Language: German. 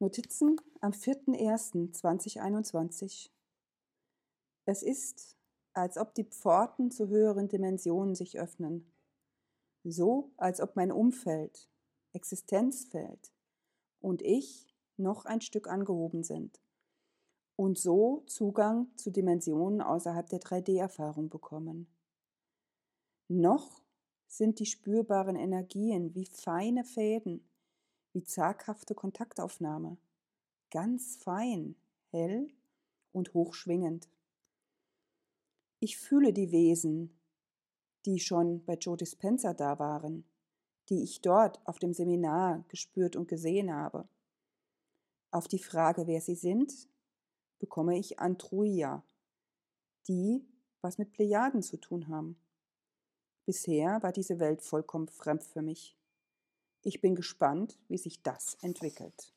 Notizen am 4.01.2021 Es ist, als ob die Pforten zu höheren Dimensionen sich öffnen. So, als ob mein Umfeld, Existenzfeld und ich noch ein Stück angehoben sind und so Zugang zu Dimensionen außerhalb der 3D-Erfahrung bekommen. Noch sind die spürbaren Energien wie feine Fäden wie zaghafte Kontaktaufnahme. Ganz fein, hell und hochschwingend. Ich fühle die Wesen, die schon bei Joe Dispenza da waren, die ich dort auf dem Seminar gespürt und gesehen habe. Auf die Frage, wer sie sind, bekomme ich Antruia, die was mit Plejaden zu tun haben. Bisher war diese Welt vollkommen fremd für mich. Ich bin gespannt, wie sich das entwickelt.